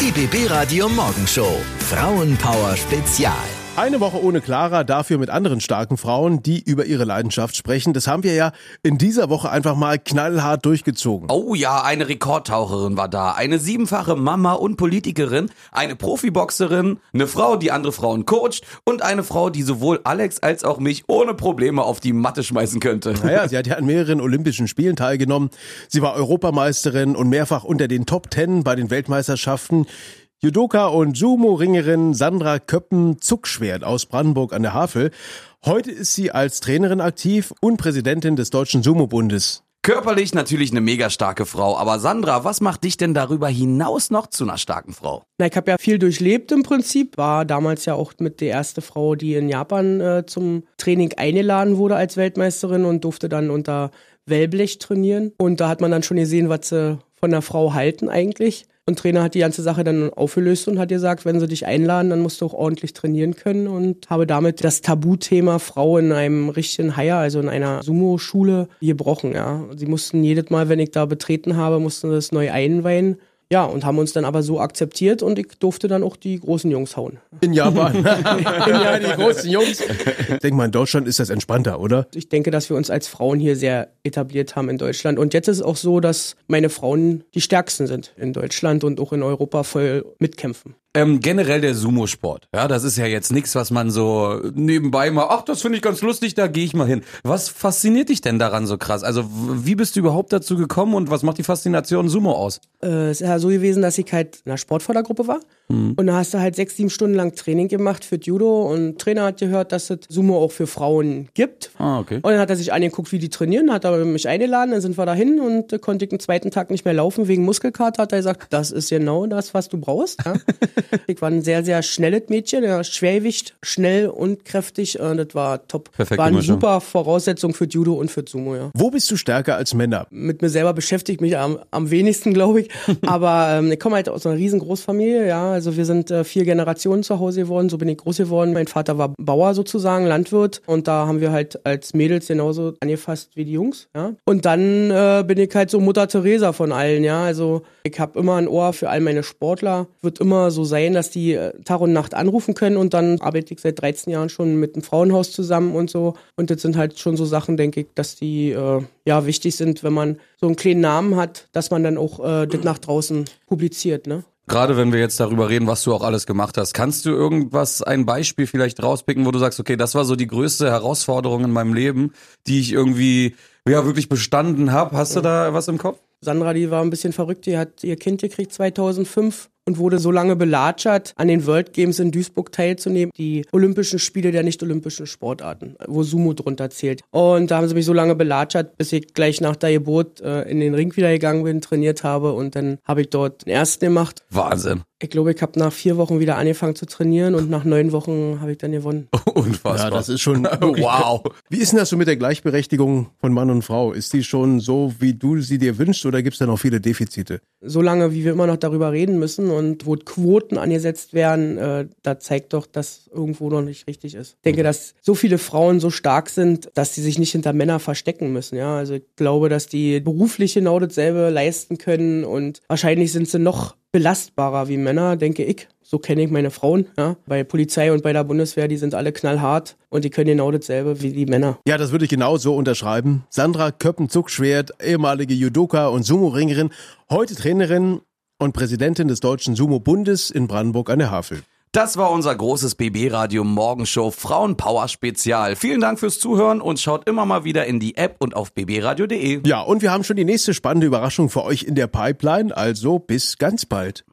Die BB Radio Morgenshow. Frauenpower Spezial. Eine Woche ohne Clara, dafür mit anderen starken Frauen, die über ihre Leidenschaft sprechen. Das haben wir ja in dieser Woche einfach mal knallhart durchgezogen. Oh ja, eine Rekordtaucherin war da, eine siebenfache Mama und Politikerin, eine Profiboxerin, eine Frau, die andere Frauen coacht und eine Frau, die sowohl Alex als auch mich ohne Probleme auf die Matte schmeißen könnte. Naja, sie hat ja an mehreren Olympischen Spielen teilgenommen. Sie war Europameisterin und mehrfach unter den Top Ten bei den Weltmeisterschaften. Judoka und Sumo-Ringerin Sandra Köppen-Zuckschwert aus Brandenburg an der Havel. Heute ist sie als Trainerin aktiv und Präsidentin des Deutschen Sumo-Bundes. Körperlich natürlich eine mega starke Frau, aber Sandra, was macht dich denn darüber hinaus noch zu einer starken Frau? Na, ich habe ja viel durchlebt im Prinzip, war damals ja auch mit der erste Frau, die in Japan äh, zum Training eingeladen wurde als Weltmeisterin und durfte dann unter Wellblech trainieren. Und da hat man dann schon gesehen, was sie von der Frau halten eigentlich. Und Trainer hat die ganze Sache dann aufgelöst und hat gesagt, wenn sie dich einladen, dann musst du auch ordentlich trainieren können und habe damit das Tabuthema Frau in einem richtigen Haier, also in einer Sumo-Schule, gebrochen. Ja. Sie mussten jedes Mal, wenn ich da betreten habe, mussten das neu einweihen. Ja, und haben uns dann aber so akzeptiert und ich durfte dann auch die großen Jungs hauen. In Japan. ja, die großen Jungs. Ich denke mal, in Deutschland ist das entspannter, oder? Ich denke, dass wir uns als Frauen hier sehr etabliert haben in Deutschland. Und jetzt ist es auch so, dass meine Frauen die stärksten sind in Deutschland und auch in Europa voll mitkämpfen. Ähm, generell der Sumo-Sport. Ja, das ist ja jetzt nichts, was man so nebenbei mal, ach, das finde ich ganz lustig, da gehe ich mal hin. Was fasziniert dich denn daran so krass? Also, wie bist du überhaupt dazu gekommen und was macht die Faszination Sumo aus? Äh, es ist ja so gewesen, dass ich halt in einer Sportfördergruppe war. Mhm. Und da hast du halt sechs, sieben Stunden lang Training gemacht für Judo und Trainer hat gehört, dass es Sumo auch für Frauen gibt. Ah, okay. Und dann hat er sich angeguckt, wie die trainieren, hat aber mich eingeladen, dann sind wir dahin und äh, konnte ich den zweiten Tag nicht mehr laufen wegen Muskelkater. Hat er gesagt, das ist genau das, was du brauchst. Ja? ich war ein sehr, sehr schnelles Mädchen, ja, Schwergewicht, schnell und kräftig. Und das war top. Perfekt war eine Mischung. super Voraussetzung für Judo und für Sumo, ja. Wo bist du stärker als Männer? Mit mir selber beschäftigt mich am, am wenigsten, glaube ich. Aber ähm, ich komme halt aus einer riesen Großfamilie, ja. Also wir sind äh, vier Generationen zu Hause geworden, so bin ich groß geworden. Mein Vater war Bauer sozusagen, Landwirt. Und da haben wir halt als Mädels genauso angefasst wie die Jungs, ja. Und dann äh, bin ich halt so Mutter Teresa von allen, ja. Also ich habe immer ein Ohr für all meine Sportler. Wird immer so sein, dass die äh, Tag und Nacht anrufen können. Und dann arbeite ich seit 13 Jahren schon mit dem Frauenhaus zusammen und so. Und das sind halt schon so Sachen, denke ich, dass die äh, ja wichtig sind, wenn man so einen kleinen Namen hat, dass man dann auch äh, das nach draußen publiziert, ne? Gerade wenn wir jetzt darüber reden, was du auch alles gemacht hast, kannst du irgendwas, ein Beispiel vielleicht rauspicken, wo du sagst, okay, das war so die größte Herausforderung in meinem Leben, die ich irgendwie ja wirklich bestanden habe. Hast du da was im Kopf? Sandra, die war ein bisschen verrückt, die hat ihr Kind gekriegt 2005 und wurde so lange belatschert, an den World Games in Duisburg teilzunehmen, die Olympischen Spiele der nicht-olympischen Sportarten, wo Sumo drunter zählt. Und da haben sie mich so lange belatschert, bis ich gleich nach der Geburt äh, in den Ring wieder gegangen bin, trainiert habe und dann habe ich dort den ersten gemacht. Wahnsinn. Ich glaube, ich habe nach vier Wochen wieder angefangen zu trainieren und nach neun Wochen habe ich dann gewonnen. Unfassbar. Ja, das ist schon wow. Wie ist denn das so mit der Gleichberechtigung von Mann und Frau? Ist die schon so, wie du sie dir wünschst, oder gibt es da noch viele Defizite? Solange, wie wir immer noch darüber reden müssen und wo Quoten angesetzt werden, äh, da zeigt doch, dass irgendwo noch nicht richtig ist. Ich denke, dass so viele Frauen so stark sind, dass sie sich nicht hinter Männer verstecken müssen. Ja, also ich glaube, dass die beruflich genau dasselbe leisten können und wahrscheinlich sind sie noch belastbarer wie Männer, denke ich. So kenne ich meine Frauen. Ja. Bei Polizei und bei der Bundeswehr, die sind alle knallhart und die können genau dasselbe wie die Männer. Ja, das würde ich genau so unterschreiben. Sandra Köppen-Zuckschwert, ehemalige Judoka und Sumo-Ringerin, heute Trainerin und Präsidentin des Deutschen Sumo-Bundes in Brandenburg an der Havel. Das war unser großes BB-Radio Morgenshow Frauenpower Spezial. Vielen Dank fürs Zuhören und schaut immer mal wieder in die App und auf bbradio.de. Ja, und wir haben schon die nächste spannende Überraschung für euch in der Pipeline, also bis ganz bald.